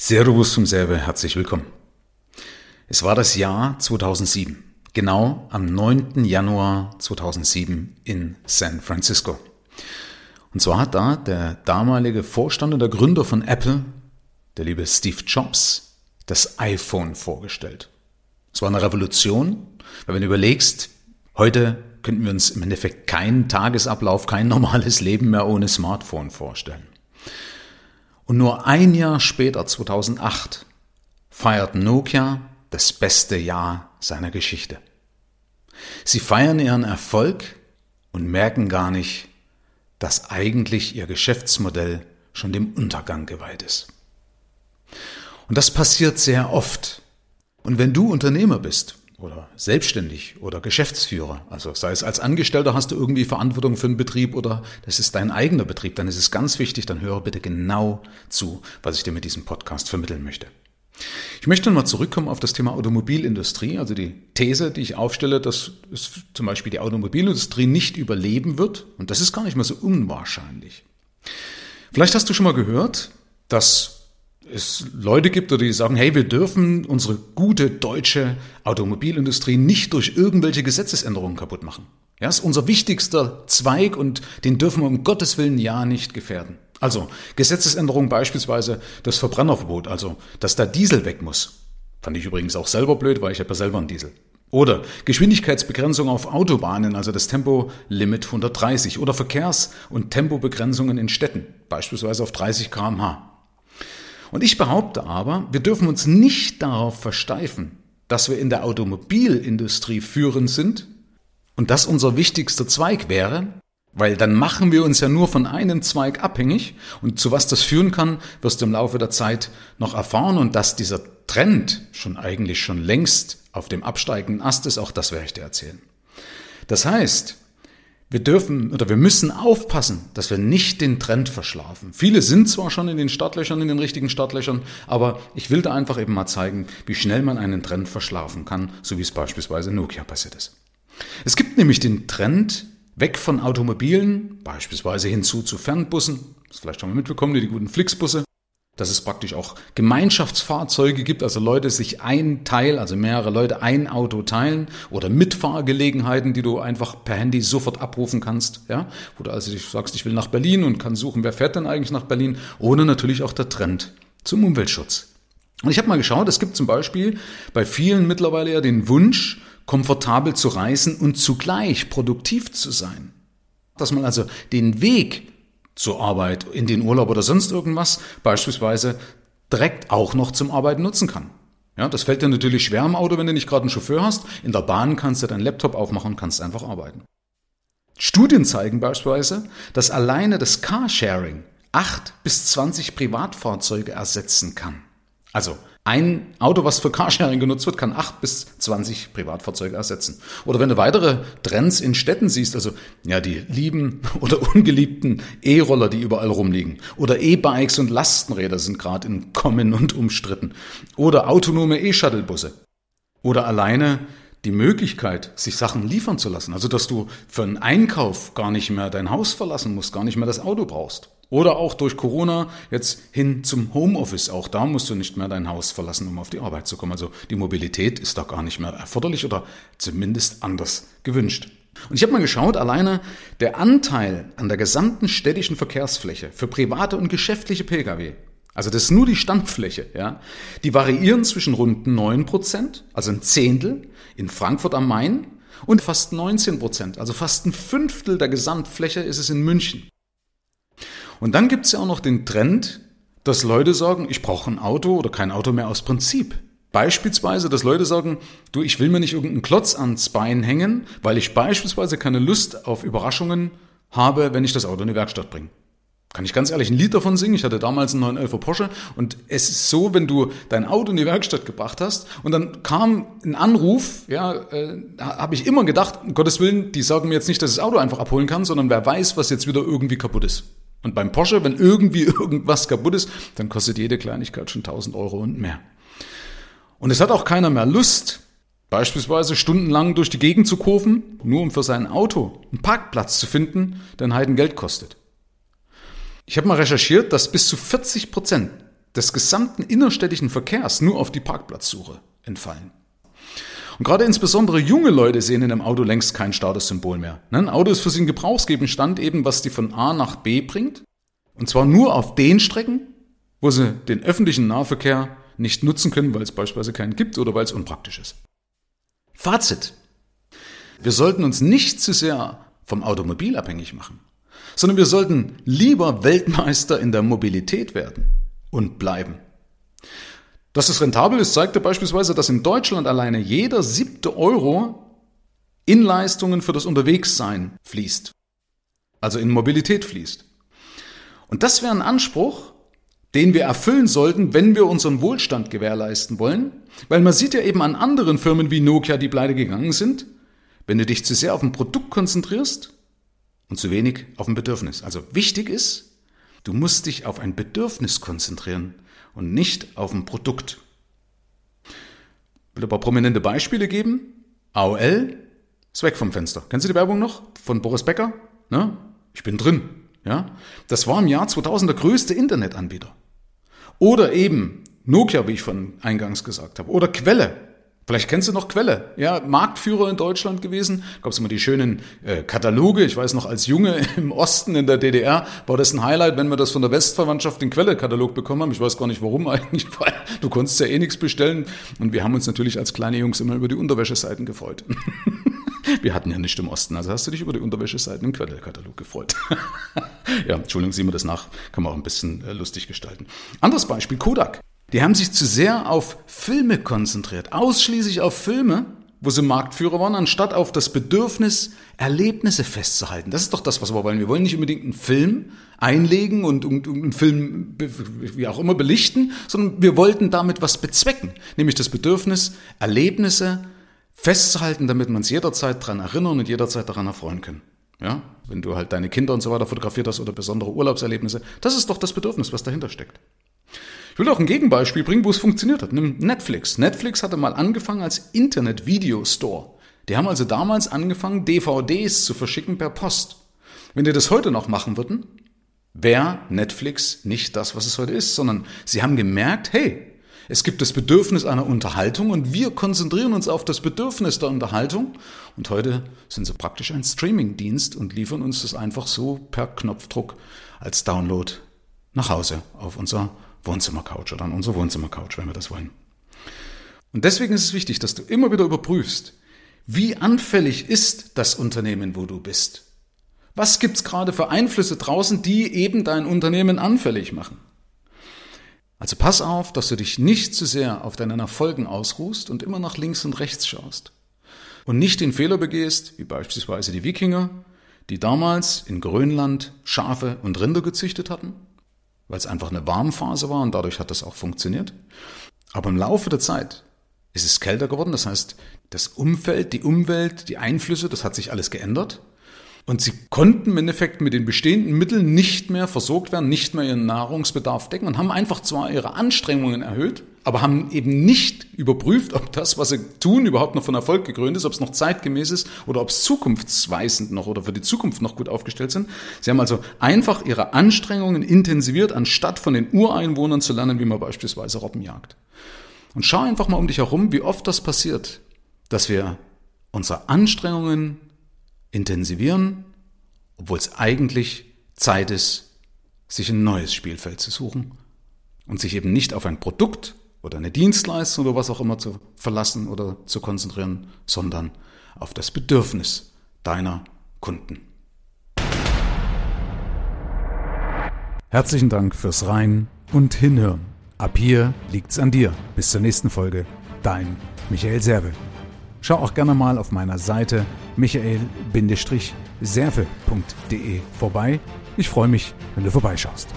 Servus zum Serve, herzlich willkommen. Es war das Jahr 2007, genau am 9. Januar 2007 in San Francisco. Und zwar hat da der damalige Vorstand und der Gründer von Apple, der liebe Steve Jobs, das iPhone vorgestellt. Es war eine Revolution, weil wenn du überlegst, heute könnten wir uns im Endeffekt keinen Tagesablauf, kein normales Leben mehr ohne Smartphone vorstellen. Und nur ein Jahr später, 2008, feiert Nokia das beste Jahr seiner Geschichte. Sie feiern ihren Erfolg und merken gar nicht, dass eigentlich ihr Geschäftsmodell schon dem Untergang geweiht ist. Und das passiert sehr oft. Und wenn du Unternehmer bist oder selbstständig oder Geschäftsführer, also sei es als Angestellter hast du irgendwie Verantwortung für einen Betrieb oder das ist dein eigener Betrieb, dann ist es ganz wichtig, dann höre bitte genau zu, was ich dir mit diesem Podcast vermitteln möchte. Ich möchte nochmal zurückkommen auf das Thema Automobilindustrie, also die These, die ich aufstelle, dass es zum Beispiel die Automobilindustrie nicht überleben wird und das ist gar nicht mal so unwahrscheinlich. Vielleicht hast du schon mal gehört, dass es Leute gibt, die sagen, hey, wir dürfen unsere gute deutsche Automobilindustrie nicht durch irgendwelche Gesetzesänderungen kaputt machen. Ja, ist unser wichtigster Zweig und den dürfen wir um Gottes Willen ja nicht gefährden. Also Gesetzesänderungen beispielsweise das Verbrennerverbot, also dass der Diesel weg muss. Fand ich übrigens auch selber blöd, weil ich habe ja selber einen Diesel. Oder Geschwindigkeitsbegrenzung auf Autobahnen, also das Tempolimit 130. Oder Verkehrs- und Tempobegrenzungen in Städten, beispielsweise auf 30 kmh. Und ich behaupte aber, wir dürfen uns nicht darauf versteifen, dass wir in der Automobilindustrie führend sind und das unser wichtigster Zweig wäre, weil dann machen wir uns ja nur von einem Zweig abhängig und zu was das führen kann, wirst du im Laufe der Zeit noch erfahren und dass dieser Trend schon eigentlich schon längst auf dem absteigenden Ast ist, auch das werde ich dir erzählen. Das heißt, wir dürfen oder wir müssen aufpassen, dass wir nicht den Trend verschlafen. Viele sind zwar schon in den Startlöchern, in den richtigen Startlöchern, aber ich will da einfach eben mal zeigen, wie schnell man einen Trend verschlafen kann, so wie es beispielsweise Nokia passiert ist. Es gibt nämlich den Trend weg von Automobilen, beispielsweise hinzu zu Fernbussen, das vielleicht schon mal mitbekommen, die guten Flixbusse, dass es praktisch auch Gemeinschaftsfahrzeuge gibt, also Leute sich ein Teil, also mehrere Leute ein Auto teilen oder Mitfahrgelegenheiten, die du einfach per Handy sofort abrufen kannst, ja, wo du also sagst, ich will nach Berlin und kann suchen, wer fährt denn eigentlich nach Berlin, ohne natürlich auch der Trend zum Umweltschutz. Und ich habe mal geschaut, es gibt zum Beispiel bei vielen mittlerweile ja den Wunsch, komfortabel zu reisen und zugleich produktiv zu sein. Dass man also den Weg zur Arbeit, in den Urlaub oder sonst irgendwas beispielsweise direkt auch noch zum Arbeiten nutzen kann. Ja, das fällt dir natürlich schwer im Auto, wenn du nicht gerade einen Chauffeur hast. In der Bahn kannst du deinen Laptop aufmachen und kannst einfach arbeiten. Studien zeigen beispielsweise, dass alleine das Carsharing 8 bis 20 Privatfahrzeuge ersetzen kann. Also ein Auto, was für Carsharing genutzt wird, kann 8 bis 20 Privatfahrzeuge ersetzen. Oder wenn du weitere Trends in Städten siehst, also ja, die lieben oder ungeliebten E-Roller, die überall rumliegen. Oder E-Bikes und Lastenräder sind gerade in Kommen und umstritten. Oder autonome E-Shuttle-Busse. Oder alleine die Möglichkeit, sich Sachen liefern zu lassen. Also, dass du für einen Einkauf gar nicht mehr dein Haus verlassen musst, gar nicht mehr das Auto brauchst. Oder auch durch Corona jetzt hin zum Homeoffice. Auch da musst du nicht mehr dein Haus verlassen, um auf die Arbeit zu kommen. Also die Mobilität ist da gar nicht mehr erforderlich oder zumindest anders gewünscht. Und ich habe mal geschaut, alleine der Anteil an der gesamten städtischen Verkehrsfläche für private und geschäftliche Pkw, also das ist nur die Standfläche, ja, die variieren zwischen rund 9 Prozent, also ein Zehntel, in Frankfurt am Main und fast 19 Prozent, also fast ein Fünftel der Gesamtfläche ist es in München. Und dann gibt es ja auch noch den Trend, dass Leute sagen, ich brauche ein Auto oder kein Auto mehr aus Prinzip. Beispielsweise, dass Leute sagen, du, ich will mir nicht irgendeinen Klotz ans Bein hängen, weil ich beispielsweise keine Lust auf Überraschungen habe, wenn ich das Auto in die Werkstatt bringe. Kann ich ganz ehrlich ein Lied davon singen? Ich hatte damals einen 911 Porsche und es ist so, wenn du dein Auto in die Werkstatt gebracht hast und dann kam ein Anruf, ja, äh, habe ich immer gedacht, um Gottes Willen, die sagen mir jetzt nicht, dass ich das Auto einfach abholen kann, sondern wer weiß, was jetzt wieder irgendwie kaputt ist. Und beim Porsche, wenn irgendwie irgendwas kaputt ist, dann kostet jede Kleinigkeit schon 1000 Euro und mehr. Und es hat auch keiner mehr Lust, beispielsweise stundenlang durch die Gegend zu kurven, nur um für sein Auto einen Parkplatz zu finden, der ein Heiden Geld kostet. Ich habe mal recherchiert, dass bis zu 40 Prozent des gesamten innerstädtischen Verkehrs nur auf die Parkplatzsuche entfallen. Und gerade insbesondere junge Leute sehen in einem Auto längst kein Statussymbol mehr. Ein Auto ist für sie ein Gebrauchsgegenstand eben, was die von A nach B bringt. Und zwar nur auf den Strecken, wo sie den öffentlichen Nahverkehr nicht nutzen können, weil es beispielsweise keinen gibt oder weil es unpraktisch ist. Fazit. Wir sollten uns nicht zu sehr vom Automobil abhängig machen, sondern wir sollten lieber Weltmeister in der Mobilität werden und bleiben. Dass es rentabel ist, zeigte beispielsweise, dass in Deutschland alleine jeder siebte Euro in Leistungen für das Unterwegssein fließt. Also in Mobilität fließt. Und das wäre ein Anspruch, den wir erfüllen sollten, wenn wir unseren Wohlstand gewährleisten wollen. Weil man sieht ja eben an anderen Firmen wie Nokia, die pleite gegangen sind, wenn du dich zu sehr auf ein Produkt konzentrierst und zu wenig auf ein Bedürfnis. Also wichtig ist, du musst dich auf ein Bedürfnis konzentrieren und nicht auf ein Produkt. Ich will ein paar prominente Beispiele geben. AOL ist weg vom Fenster. Kennst du die Werbung noch von Boris Becker? Ne? Ich bin drin. Ja? Das war im Jahr 2000 der größte Internetanbieter. Oder eben Nokia, wie ich von eingangs gesagt habe. Oder Quelle. Vielleicht kennst du noch Quelle. Ja, Marktführer in Deutschland gewesen. Gab es immer die schönen äh, Kataloge. Ich weiß noch, als Junge im Osten in der DDR war das ein Highlight, wenn wir das von der Westverwandtschaft den Quelle-Katalog bekommen haben. Ich weiß gar nicht warum eigentlich, weil du konntest ja eh nichts bestellen. Und wir haben uns natürlich als kleine Jungs immer über die Unterwäscheseiten gefreut. Wir hatten ja nicht im Osten, also hast du dich über die Unterwäscheseiten im Quelle-Katalog gefreut. ja, Entschuldigung, sieh mir das nach, kann man auch ein bisschen äh, lustig gestalten. Anderes Beispiel, Kodak. Die haben sich zu sehr auf Filme konzentriert, ausschließlich auf Filme, wo sie Marktführer waren, anstatt auf das Bedürfnis, Erlebnisse festzuhalten. Das ist doch das, was wir wollen. Wir wollen nicht unbedingt einen Film einlegen und, einen Film wie auch immer belichten, sondern wir wollten damit was bezwecken, nämlich das Bedürfnis, Erlebnisse festzuhalten, damit wir uns jederzeit daran erinnern und jederzeit daran erfreuen können. Ja, wenn du halt deine Kinder und so weiter fotografiert hast oder besondere Urlaubserlebnisse, das ist doch das Bedürfnis, was dahinter steckt. Ich will auch ein Gegenbeispiel bringen, wo es funktioniert hat. Nimm Netflix. Netflix hatte mal angefangen als Internet-Video-Store. Die haben also damals angefangen, DVDs zu verschicken per Post. Wenn die das heute noch machen würden, wäre Netflix nicht das, was es heute ist, sondern sie haben gemerkt, hey, es gibt das Bedürfnis einer Unterhaltung und wir konzentrieren uns auf das Bedürfnis der Unterhaltung. Und heute sind sie praktisch ein Streaming-Dienst und liefern uns das einfach so per Knopfdruck als Download nach Hause auf unser Wohnzimmercouch oder an unserer Wohnzimmercouch, wenn wir das wollen. Und deswegen ist es wichtig, dass du immer wieder überprüfst, wie anfällig ist das Unternehmen, wo du bist? Was gibt's gerade für Einflüsse draußen, die eben dein Unternehmen anfällig machen? Also pass auf, dass du dich nicht zu sehr auf deinen Erfolgen ausruhst und immer nach links und rechts schaust. Und nicht den Fehler begehst, wie beispielsweise die Wikinger, die damals in Grönland Schafe und Rinder gezüchtet hatten weil es einfach eine Warmphase war und dadurch hat das auch funktioniert. Aber im Laufe der Zeit ist es kälter geworden, das heißt, das Umfeld, die Umwelt, die Einflüsse, das hat sich alles geändert. Und sie konnten im Endeffekt mit den bestehenden Mitteln nicht mehr versorgt werden, nicht mehr ihren Nahrungsbedarf decken und haben einfach zwar ihre Anstrengungen erhöht, aber haben eben nicht überprüft, ob das, was sie tun, überhaupt noch von Erfolg gekrönt ist, ob es noch zeitgemäß ist oder ob es zukunftsweisend noch oder für die Zukunft noch gut aufgestellt sind. Sie haben also einfach ihre Anstrengungen intensiviert, anstatt von den Ureinwohnern zu lernen, wie man beispielsweise Robben jagt. Und schau einfach mal um dich herum, wie oft das passiert, dass wir unsere Anstrengungen intensivieren, obwohl es eigentlich Zeit ist, sich ein neues Spielfeld zu suchen und sich eben nicht auf ein Produkt oder eine Dienstleistung oder was auch immer zu verlassen oder zu konzentrieren, sondern auf das Bedürfnis deiner Kunden. Herzlichen Dank fürs Rein und Hinhören. Ab hier liegt's an dir. Bis zur nächsten Folge. Dein Michael Serve. Schau auch gerne mal auf meiner Seite michael-serve.de vorbei. Ich freue mich, wenn du vorbeischaust.